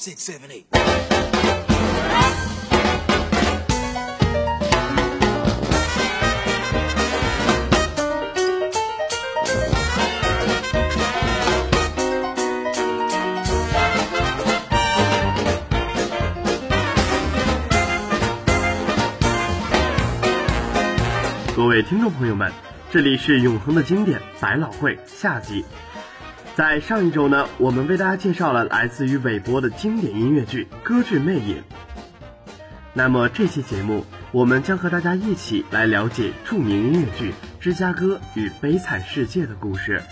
Five, six, seven, eight. 各位听众朋友们，这里是永恒的经典百老汇下集。在上一周呢，我们为大家介绍了来自于韦伯的经典音乐剧《歌剧魅影》。那么这期节目，我们将和大家一起来了解著名音乐剧《芝加哥与悲惨世界》的故事。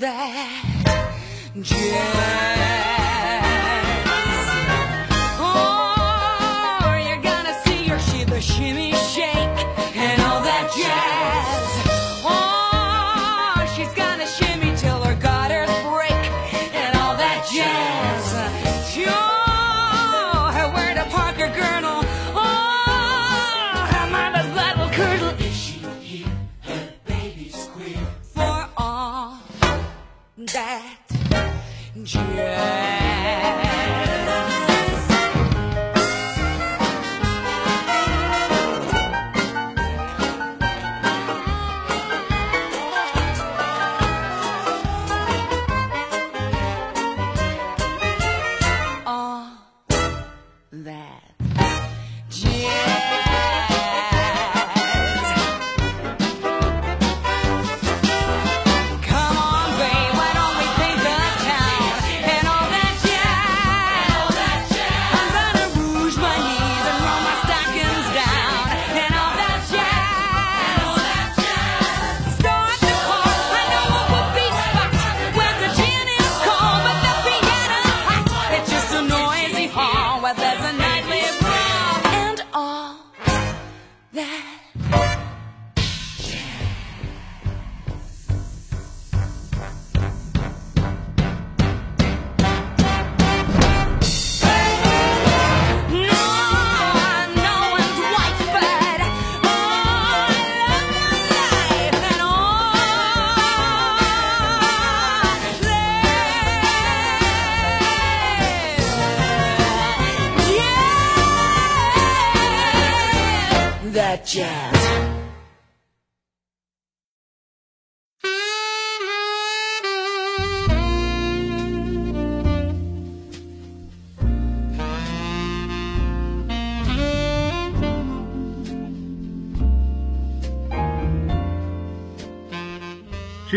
That jazz? Oh, you're gonna see her, she the shimmy shake and all that jazz. Oh, she's gonna shimmy till her gutters break and all that jazz. Sure, where the Parker girdle. Oh,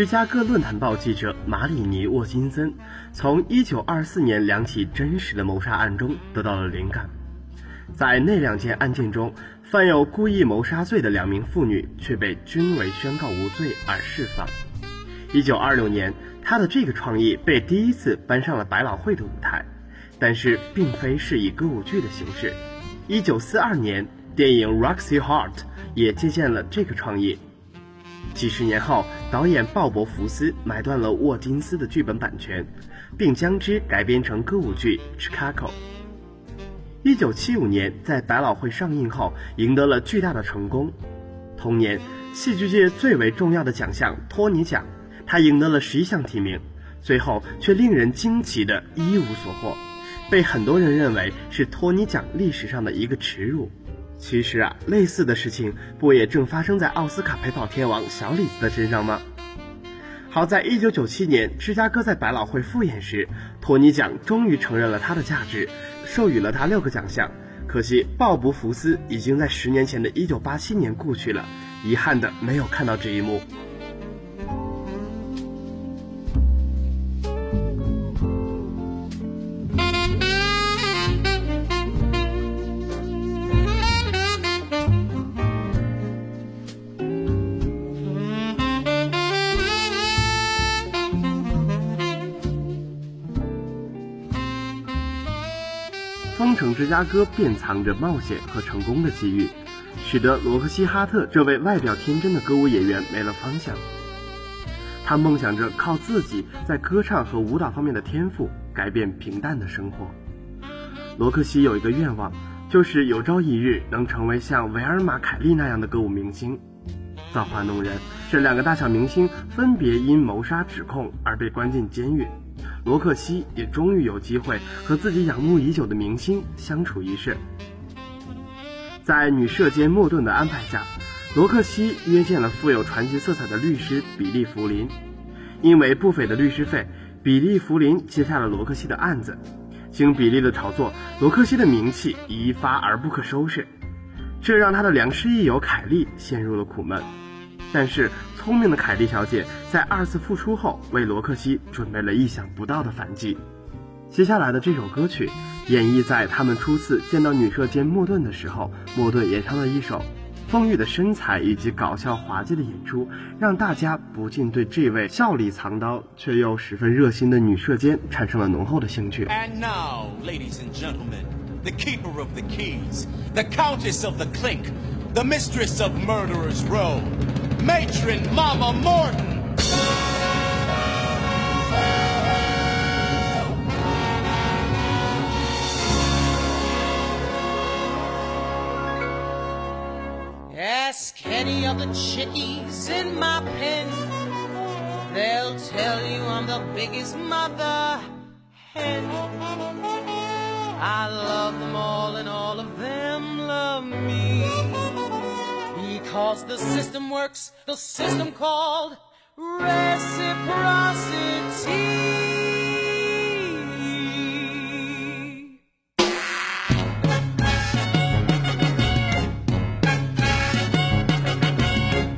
芝加哥论坛报记者马里尼沃金森从1924年两起真实的谋杀案中得到了灵感。在那两件案件中，犯有故意谋杀罪的两名妇女却被均为宣告无罪而释放。1926年，他的这个创意被第一次搬上了百老汇的舞台，但是并非是以歌舞剧的形式。1942年，电影《Roxy Heart》也借鉴了这个创意。几十年后，导演鲍勃·福斯买断了沃金斯的剧本版权，并将之改编成歌舞剧《Chicago》。一九七五年，在百老汇上映后，赢得了巨大的成功。同年，戏剧界最为重要的奖项托尼奖，他赢得了十一项提名，最后却令人惊奇的一无所获，被很多人认为是托尼奖历史上的一个耻辱。其实啊，类似的事情不也正发生在奥斯卡陪跑天王小李子的身上吗？好在1997年芝加哥在百老汇复演时，托尼奖终于承认了他的价值，授予了他六个奖项。可惜鲍勃·福斯已经在十年前的一九八七年故去了，遗憾的没有看到这一幕。加哥便藏着冒险和成功的机遇，使得罗克西·哈特这位外表天真的歌舞演员没了方向。他梦想着靠自己在歌唱和舞蹈方面的天赋改变平淡的生活。罗克西有一个愿望，就是有朝一日能成为像维尔玛·凯利那样的歌舞明星。造化弄人，这两个大小明星分别因谋杀指控而被关进监狱。罗克西也终于有机会和自己仰慕已久的明星相处一世。在女社监莫顿的安排下，罗克西约见了富有传奇色彩的律师比利·弗林。因为不菲的律师费，比利·弗林接下了罗克西的案子。经比利的炒作，罗克西的名气一发而不可收拾，这让他的良师益友凯莉陷入了苦闷。但是，聪明的凯莉小姐在二次复出后，为罗克西准备了意想不到的反击。接下来的这首歌曲，演绎在他们初次见到女射监莫顿的时候，莫顿演唱的一首。丰腴的身材以及搞笑滑稽的演出，让大家不禁对这位笑里藏刀却又十分热心的女射监产生了浓厚的兴趣。And now, ladies and gentlemen, the keeper of the keys, the countess of the clink, the mistress of murderers row, matron Mama Morton. Ask any of the chickies in my pen. They'll tell you I'm the biggest mother hen. I love them all and all of them love me. Because the system works, the system called reciprocity.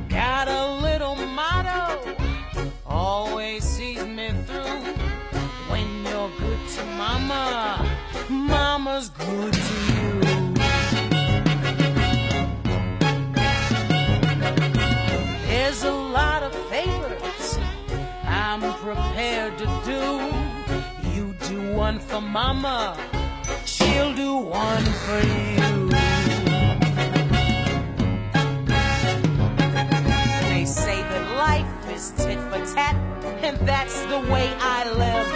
Got a little motto, always sees me through. When you're good to mama, mama's good one for mama, she'll do one for you. They say that life is tit for tat, and that's the way I live.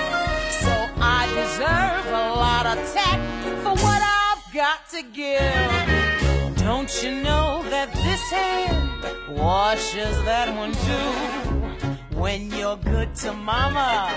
So I deserve a lot of tat for what I've got to give. Don't you know that this hand washes that one too? When you're good to mama,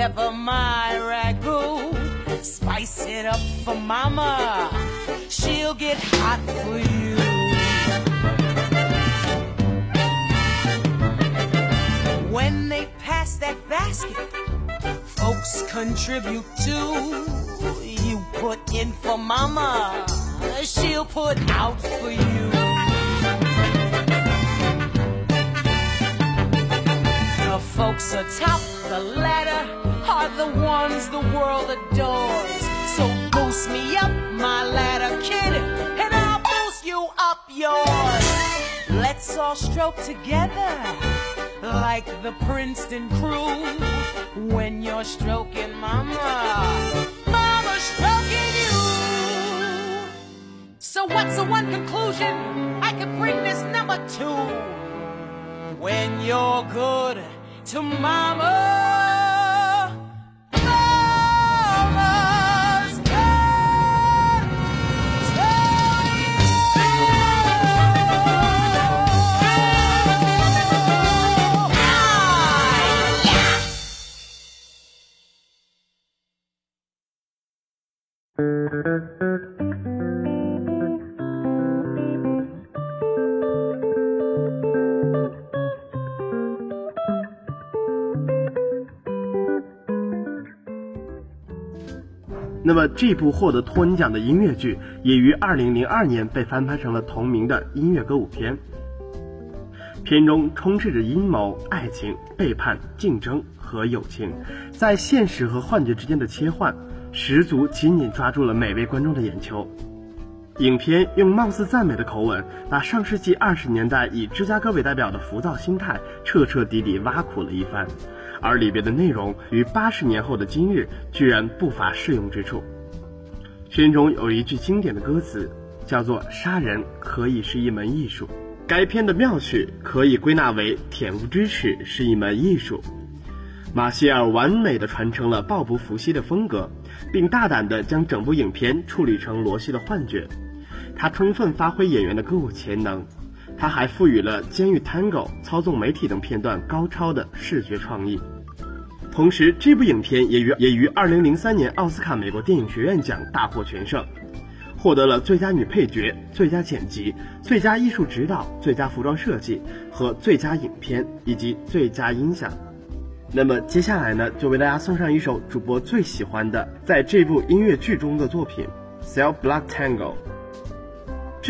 Never my ragu. Spice it up for mama. She'll get hot for you. When they pass that basket, folks contribute too. You put in for mama, she'll put out for you. Folks atop the ladder are the ones the world adores. So boost me up my ladder, kid, and I'll boost you up yours. Let's all stroke together like the Princeton crew. When you're stroking mama, mama's stroking you. So what's the one conclusion I could bring this number to? When you're good to mama. 那么这部获得托尼奖的音乐剧，也于2002年被翻拍成了同名的音乐歌舞片。片中充斥着阴谋、爱情、背叛、竞争和友情，在现实和幻觉之间的切换，十足紧紧抓住了每位观众的眼球。影片用貌似赞美的口吻，把上世纪二十年代以芝加哥为代表的浮躁心态彻彻底底挖苦了一番，而里边的内容与八十年后的今日居然不乏适用之处。片中有一句经典的歌词，叫做“杀人可以是一门艺术”。该片的妙趣可以归纳为“恬不知耻是一门艺术”。马歇尔完美的传承了鲍勃·福西的风格，并大胆地将整部影片处理成罗西的幻觉。他充分发挥演员的歌舞潜能，他还赋予了监狱 Tango 操纵媒体等片段高超的视觉创意。同时，这部影片也于也于2003年奥斯卡美国电影学院奖大获全胜，获得了最佳女配角、最佳剪辑、最佳艺术指导、最佳服装设计和最佳影片以及最佳音响。那么接下来呢，就为大家送上一首主播最喜欢的在这部音乐剧中的作品《Cell Block Tango》。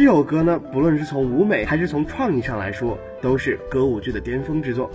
这首歌呢，不论是从舞美还是从创意上来说，都是歌舞剧的巅峰之作。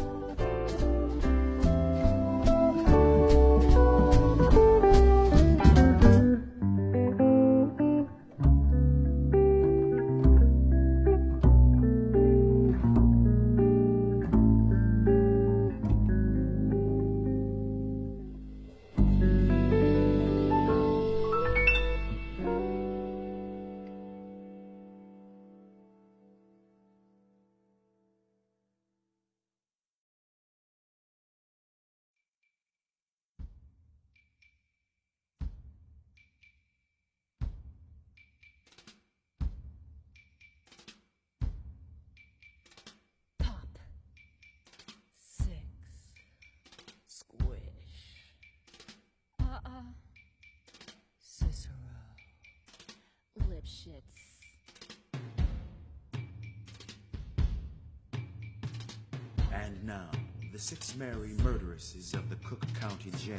And now, the six merry murderesses of the Cook County Jail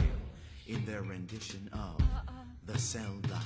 in their rendition of The Cell Block.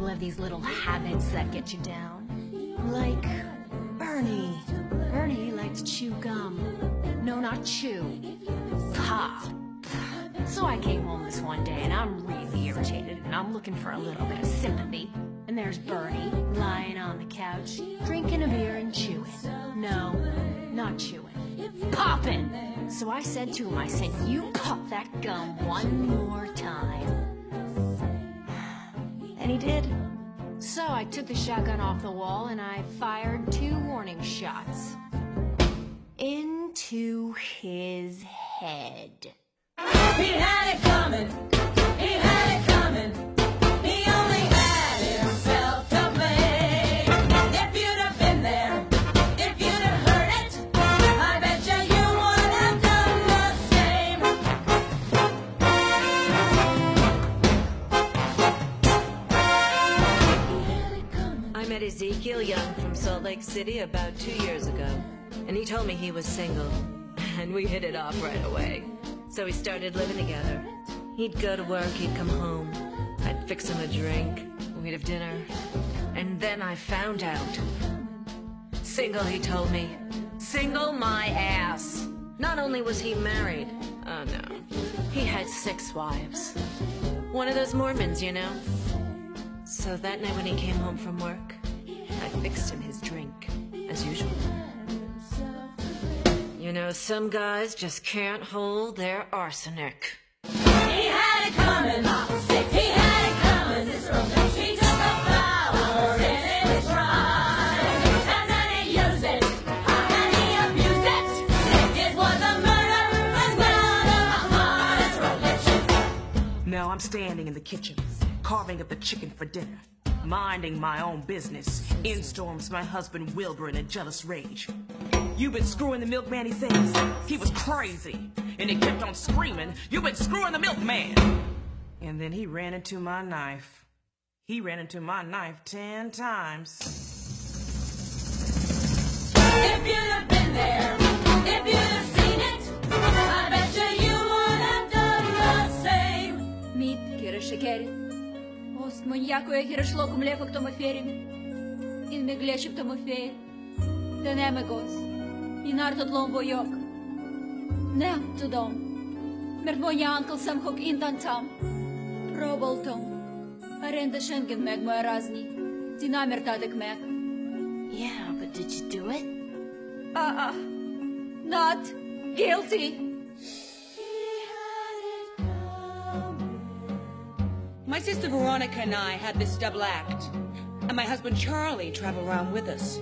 Little habits that get you down. Like Bernie. Bernie likes to chew gum. No, not chew. Pop. So I came home this one day and I'm really irritated and I'm looking for a little bit of sympathy. And there's Bernie lying on the couch, drinking a beer and chewing. No, not chewing. Popping! So I said to him, I said, you pop that gum one more time. And he did. So I took the shotgun off the wall and I fired two warning shots. Into his head. He had it coming. He had it coming. Ezekiel Young from Salt Lake City about two years ago, and he told me he was single, and we hit it off right away. So we started living together. He'd go to work, he'd come home, I'd fix him a drink, we'd have dinner, and then I found out. Single, he told me. Single my ass. Not only was he married, oh no, he had six wives. One of those Mormons, you know. So that night when he came home from work, I fixed him his drink, as usual. You know, some guys just can't hold their arsenic. He had it coming. He had it coming. He took the power in his prime. And then he used it. And he abused it. It was a murder and none of honest religion. Now I'm standing in the kitchen, carving up the chicken for dinner, minding my own business. In storms my husband Wilbur in a jealous rage. You've been screwing the milkman, he says. He was crazy. And he kept on screaming, You've been screwing the milkman. And then he ran into my knife. He ran into my knife ten times. If you'd have been there, Ust mâniacul e hirășlocul mlefă k tomu ferim. In me gleșim tomu feir. De ne me gos. In ar tot lom voioc. Ne tu dom. Mert moja ankl sam hok in dan tam. Robol tom. Arenda Schengen meg moja razni. Dinamer tadek meg. Yeah, but did you do it? Ah, uh, uh, not guilty. My sister Veronica and I had this double act, and my husband Charlie traveled around with us.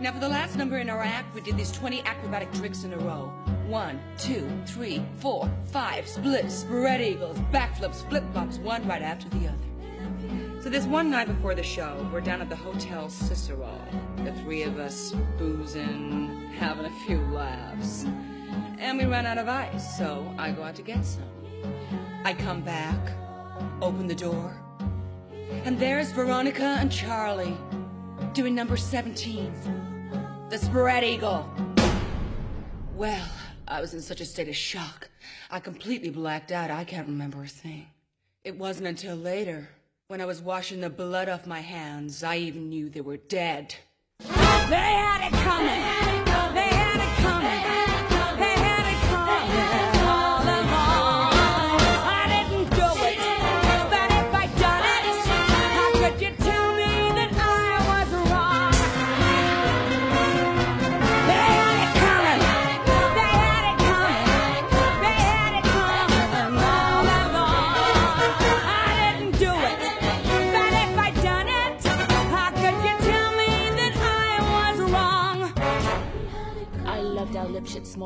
Now, for the last number in our act, we did these 20 acrobatic tricks in a row. One, two, three, four, five, splits, spread eagles, backflips, flip flops, one right after the other. So this one night before the show, we're down at the Hotel Cicero. The three of us boozing, having a few laughs. And we ran out of ice, so I go out to get some. I come back, open the door, and there's Veronica and Charlie doing number 17, the spread eagle. Well, I was in such a state of shock. I completely blacked out. I can't remember a thing. It wasn't until later, when I was washing the blood off my hands, I even knew they were dead. They had it coming.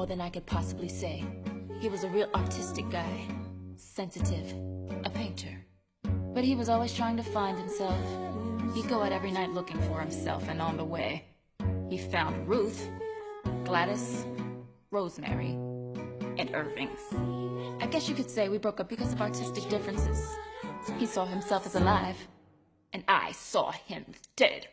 More than I could possibly say. He was a real artistic guy, sensitive, a painter. But he was always trying to find himself. He'd go out every night looking for himself, and on the way, he found Ruth, Gladys, Rosemary, and Irving's. I guess you could say we broke up because of artistic differences. He saw himself as alive, and I saw him dead.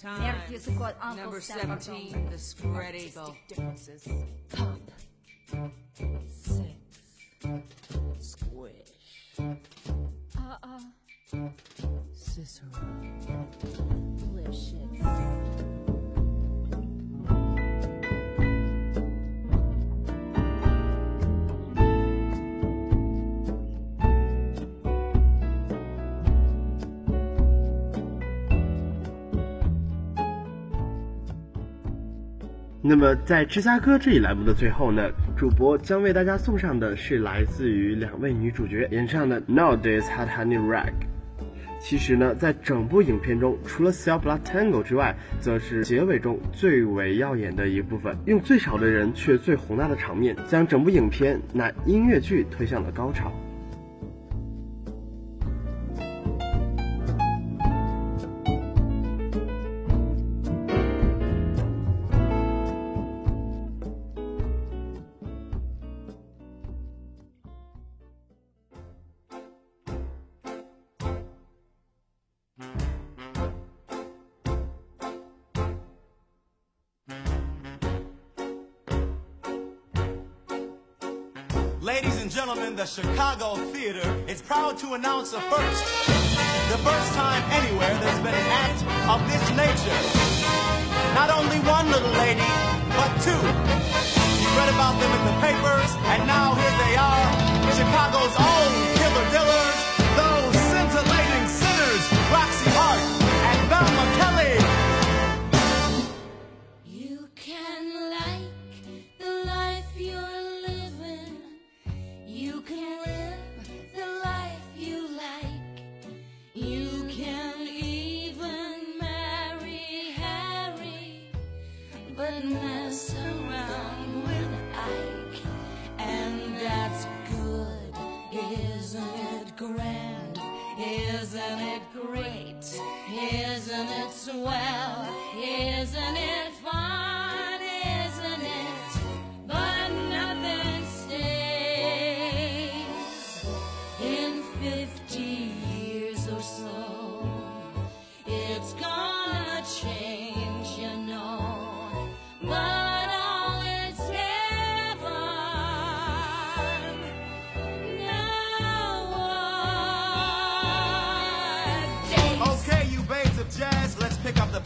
Give us a quote, Uncle Number Sam 17, the spread eagle. Differences. Pop. Six. Squish. Uh-uh. Cicero. Lipschitz. 那么在芝加哥这一栏目的最后呢，主播将为大家送上的是来自于两位女主角演唱的《Nowadays Hot Honey Rag》。其实呢，在整部影片中，除了 Cell Blood Tango 之外，则是结尾中最为耀眼的一部分，用最少的人却最宏大的场面，将整部影片乃音乐剧推向了高潮。Ladies and gentlemen, the Chicago Theater is proud to announce a first. The first time anywhere there's been an act of this nature. Not only one little lady, but two. You read about them in the papers, and now here they are. Chicago's own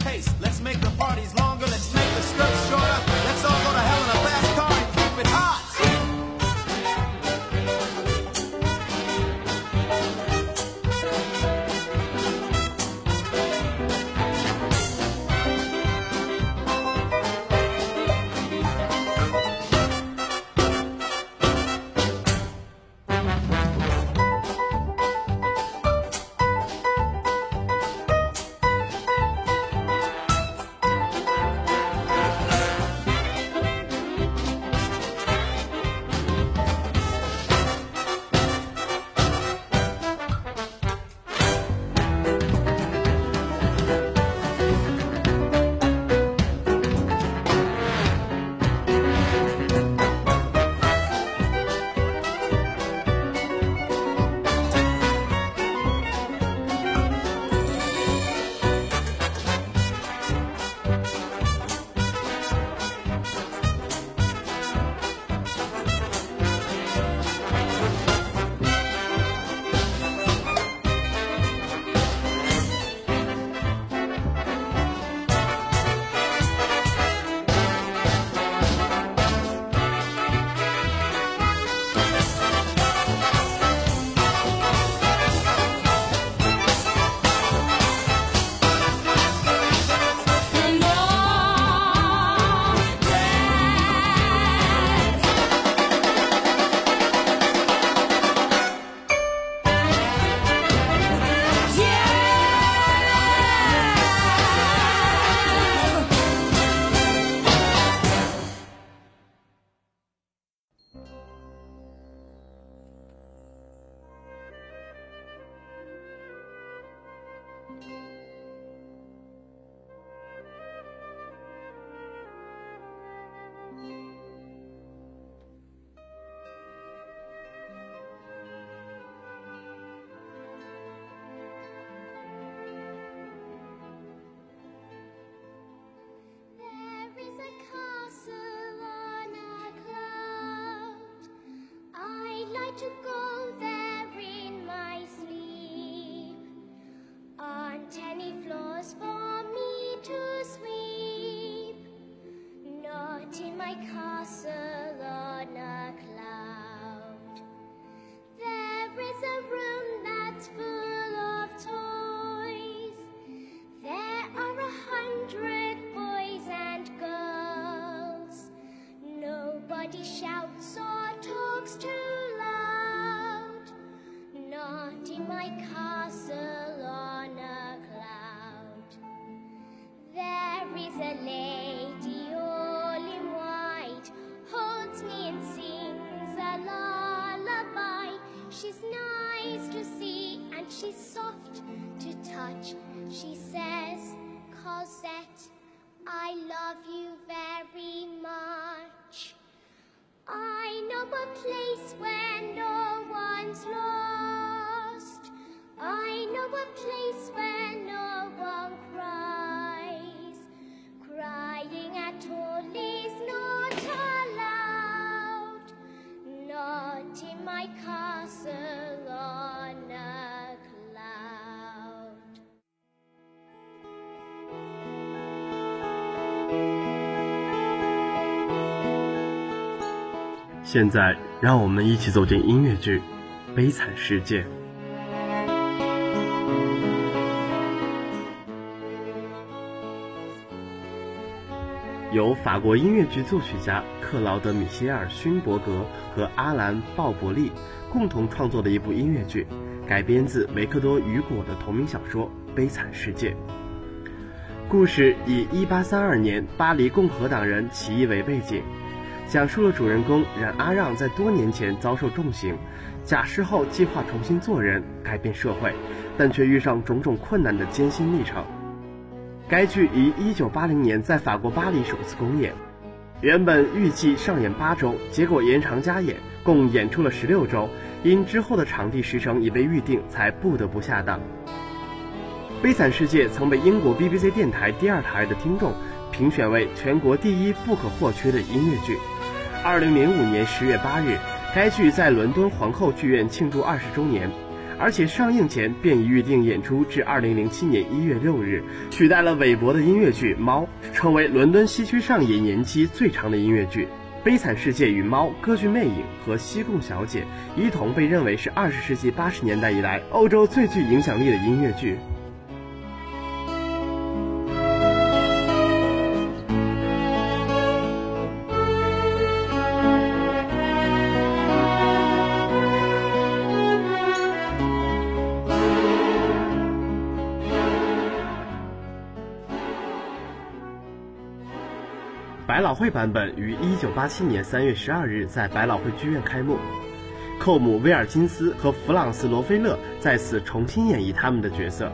pace. Let's make the parties longer, let's Nobody 现在，让我们一起走进音乐剧《悲惨世界》。由法国音乐剧作曲家克劳德·米歇尔·勋伯格和阿兰·鲍伯利共同创作的一部音乐剧，改编自维克多·雨果的同名小说《悲惨世界》。故事以1832年巴黎共和党人起义为背景，讲述了主人公冉阿让在多年前遭受重刑，假释后计划重新做人，改变社会，但却遇上种种困难的艰辛历程。该剧于1980年在法国巴黎首次公演，原本预计上演八周，结果延长加演，共演出了十六周，因之后的场地时程已被预定，才不得不下档。《悲惨世界》曾被英国 BBC 电台第二台的听众评选为全国第一不可或缺的音乐剧。2005年10月8日，该剧在伦敦皇后剧院庆祝二十周年，而且上映前便已预定演出至2007年1月6日，取代了韦伯的音乐剧《猫》，成为伦敦西区上演年期最长的音乐剧。《悲惨世界》与《猫》、《歌剧魅影》和《西贡小姐》一同被认为是20世纪80年代以来欧洲最具影响力的音乐剧。百老汇版本于1987年3月12日在百老汇剧院开幕，寇姆·威尔金斯和弗朗斯·罗菲勒在此重新演绎他们的角色。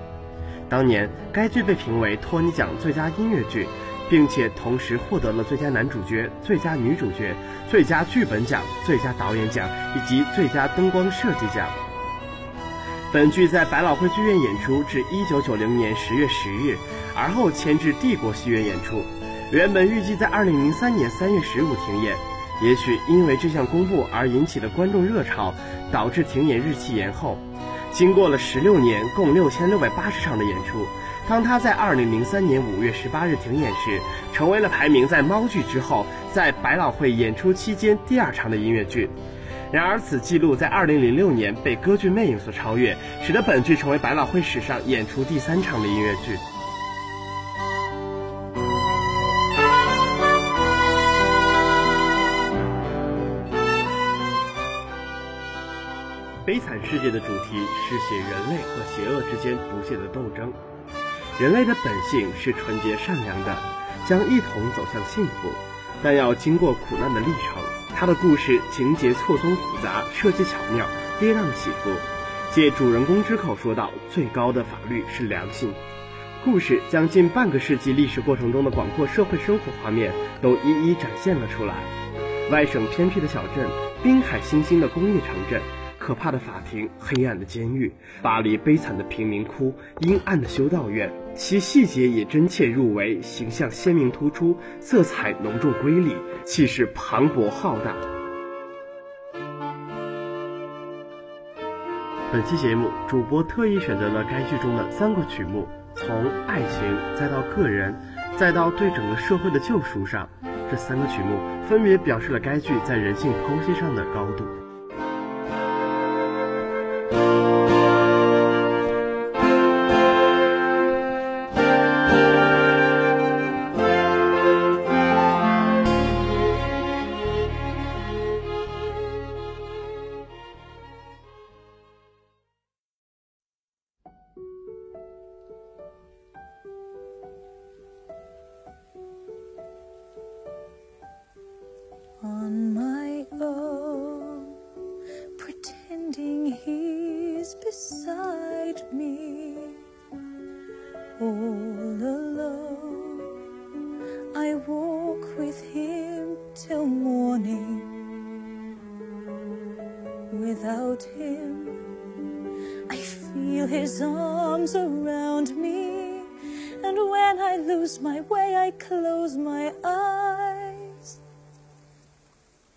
当年，该剧被评为托尼奖最佳音乐剧，并且同时获得了最佳男主角、最佳女主角、最佳剧本奖、最佳导演奖以及最佳灯光设计奖。本剧在百老汇剧院演出至1990年10月10日，而后迁至帝国戏院演出。原本预计在2003年3月15停演，也许因为这项公布而引起的观众热潮，导致停演日期延后。经过了16年，共6680场的演出，当他在2003年5月18日停演时，成为了排名在猫剧之后，在百老汇演出期间第二长的音乐剧。然而，此记录在2006年被歌剧《魅影》所超越，使得本剧成为百老汇史上演出第三长的音乐剧。悲惨世界的主题是写人类和邪恶之间不懈的斗争。人类的本性是纯洁善良的，将一同走向幸福，但要经过苦难的历程。他的故事情节错综复杂，设计巧妙，跌宕起伏。借主人公之口说道：“最高的法律是良心。”故事将近半个世纪历史过程中的广阔社会生活画面都一一展现了出来。外省偏僻的小镇，滨海新兴的工业城镇。可怕的法庭，黑暗的监狱，巴黎悲惨的贫民窟，阴暗的修道院，其细节也真切入微，形象鲜明突出，色彩浓重瑰丽，气势磅礴浩大。本期节目，主播特意选择了该剧中的三个曲目，从爱情，再到个人，再到对整个社会的救赎上，这三个曲目分别表示了该剧在人性剖析上的高度。Close my eyes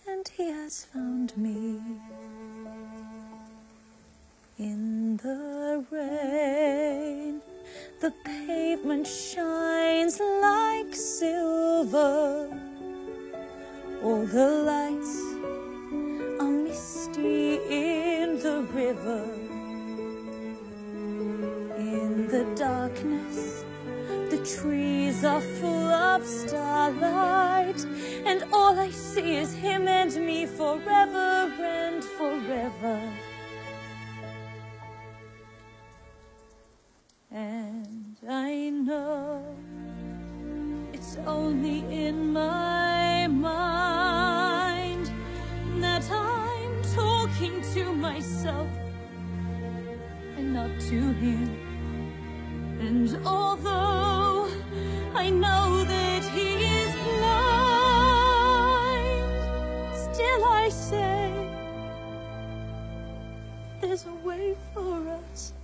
and he has found me in the rain. The pavement shines myself and not to him. And although I know that he is blind, still I say there's a way for us.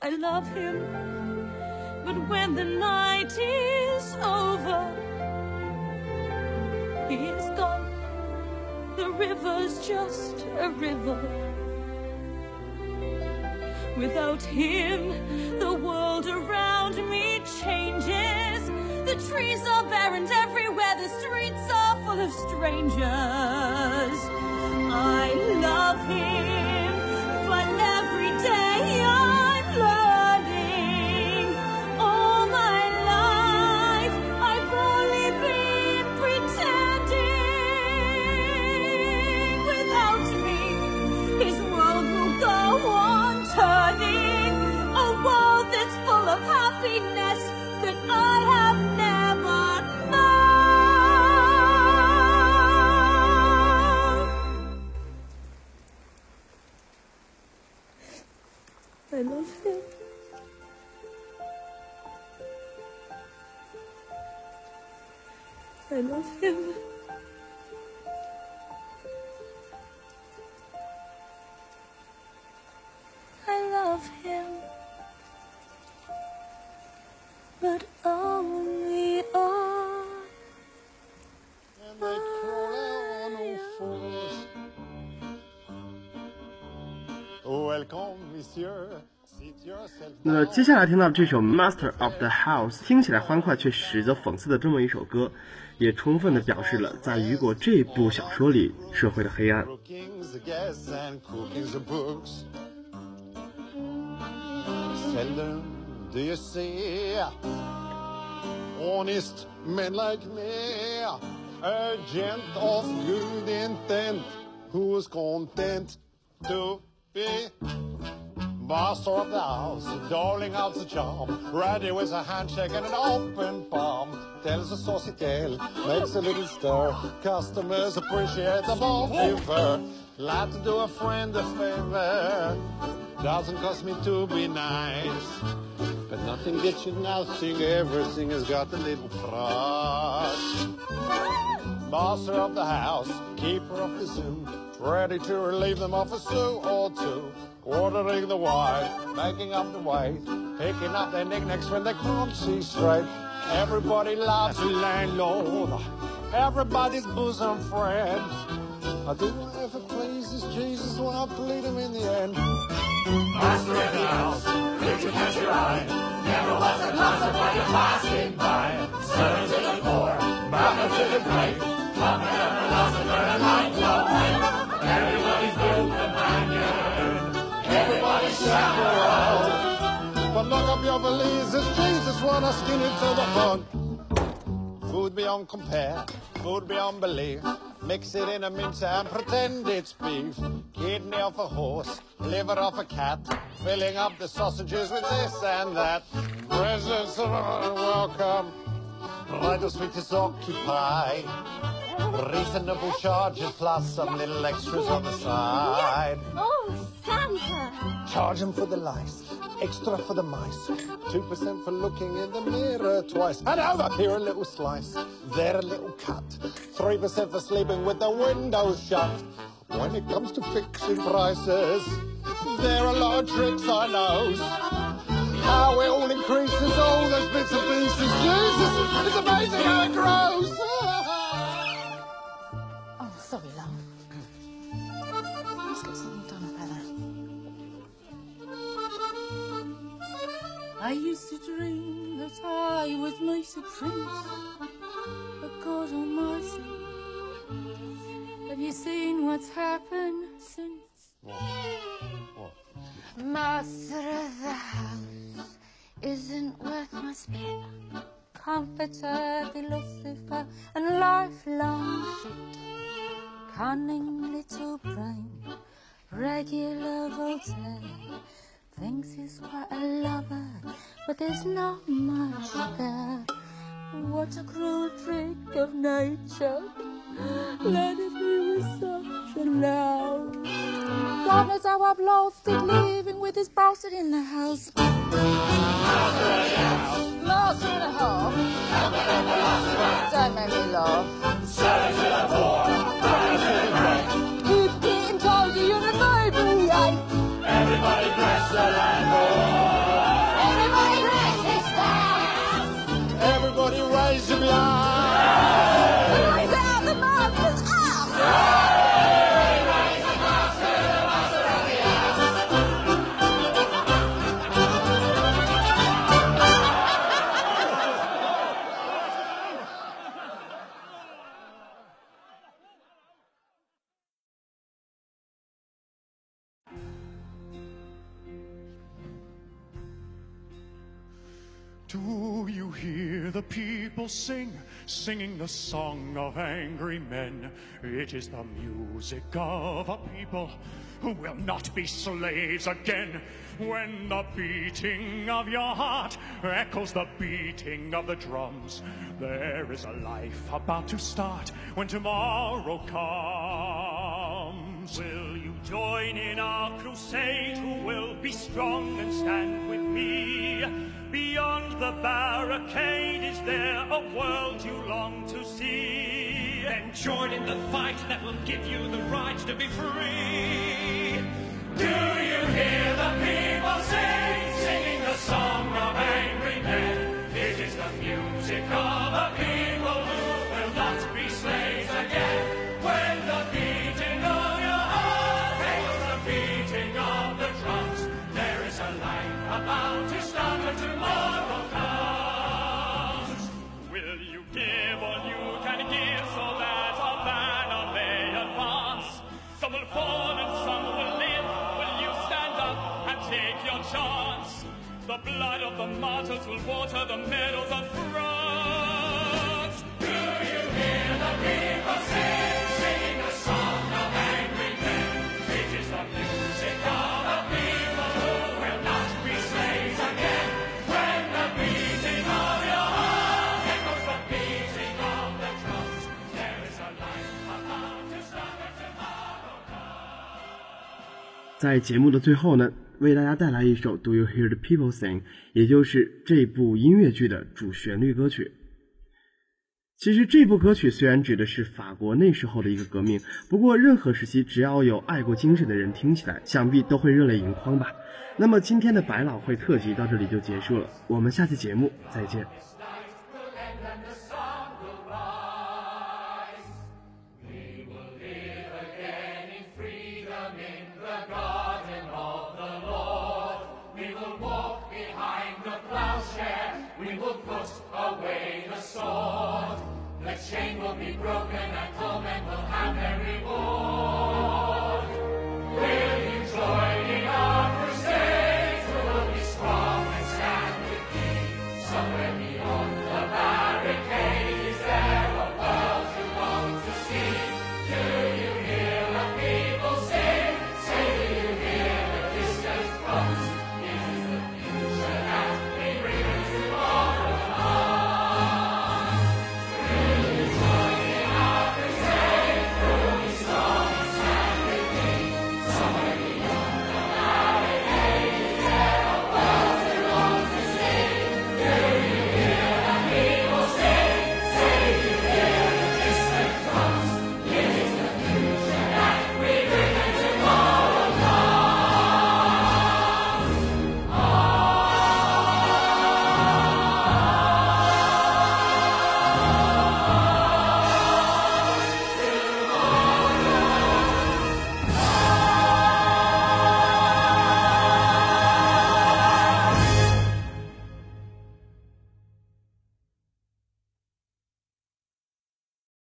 I love him, but when the night is over, he is gone. The river's just a river. Without him, the world around me changes. The trees are barren everywhere the streets are full of strangers. I love him, I love him. yourself 那 down. 接下来听到这首《Master of the House》，听起来欢快却实则讽刺的这么一首歌，也充分的表示了在雨果这部小说里社会的黑暗。 Cooking's the gas and cooking's the books. Seldom do you see honest men like me, a gent of good intent who's content to be master of the house, doling out the charm, ready with a handshake and an open palm. Tells a saucy tale, makes a little stir. Customers appreciate the multiver. Glad to do a friend a favor. Doesn't cost me to be nice. But nothing gets you nothing, everything has got a little price. Master of the house, keeper of the zoo, ready to relieve them of a sou or two. Ordering the wine, making up the weight, picking up their knickknacks when they can't see straight. Everybody loves the landlord, everybody's bosom friends. I do whatever pleases Jesus, well, I bleed him in the end. Master in the house, to catch your eye. Never was a concert while you're passing by. Servant to the poor, welcome to the great. Come and philosopher and lifelong mate. Chaperone. But lock up your valises, Jesus, wanna skin it to the bone. Food beyond compare, food beyond belief. Mix it in a mince and pretend it's beef. Kidney off a horse, liver off a cat. Filling up the sausages with this and that. Presents are welcome. Right of sweet is occupy. Reasonable charges plus some little extras on the side. Oh, Santa! Charge Charge 'em for the lice, extra for the mice, 2% for looking in the mirror twice. And over here a little slice, there a little cut, 3% for sleeping with the windows shut. When it comes to fixing prices, there are a lot of tricks I know. How it all increases, all those bits and pieces. Jesus, it's amazing how it grows. I used to dream that I was Mesa Prince, but God almighty, have you seen what's happened since? Master of the house isn't worth my spit. Comforter, the Lucifer, and lifelong shit. Cunning little brain, regular Voltaire. Thinks he's quite a lover, but there's not much there. What a cruel trick of nature. Let it be with such a love. God knows how I've lost it living with this bastard in the house. Master in the house. Don't make me laugh. Everybody bless the landlord. Everybody bless this house! Everybody raise your hand. People sing, singing the song of angry men? It is the music of a people who will not be slaves again. When the beating of your heart echoes the beating of the drums, there is a life about to start when tomorrow comes. Will you join in our crusade? Who will be strong and stand with me? Beyond the barricade, is there a world you long to see? Then join in the fight that will give you the right to be free. Do you hear the people sing, singing the song of angry men? It is the music of a people 在节目的最后呢，为大家带来一首《Do You Hear the People Sing》，也就是这部音乐剧的主旋律歌曲。其实这部歌曲虽然指的是法国那时候的一个革命，不过任何时期只要有爱国精神的人听起来，想必都会热泪盈眶吧。那么今天的百老汇特辑到这里就结束了，我们下期节目再见。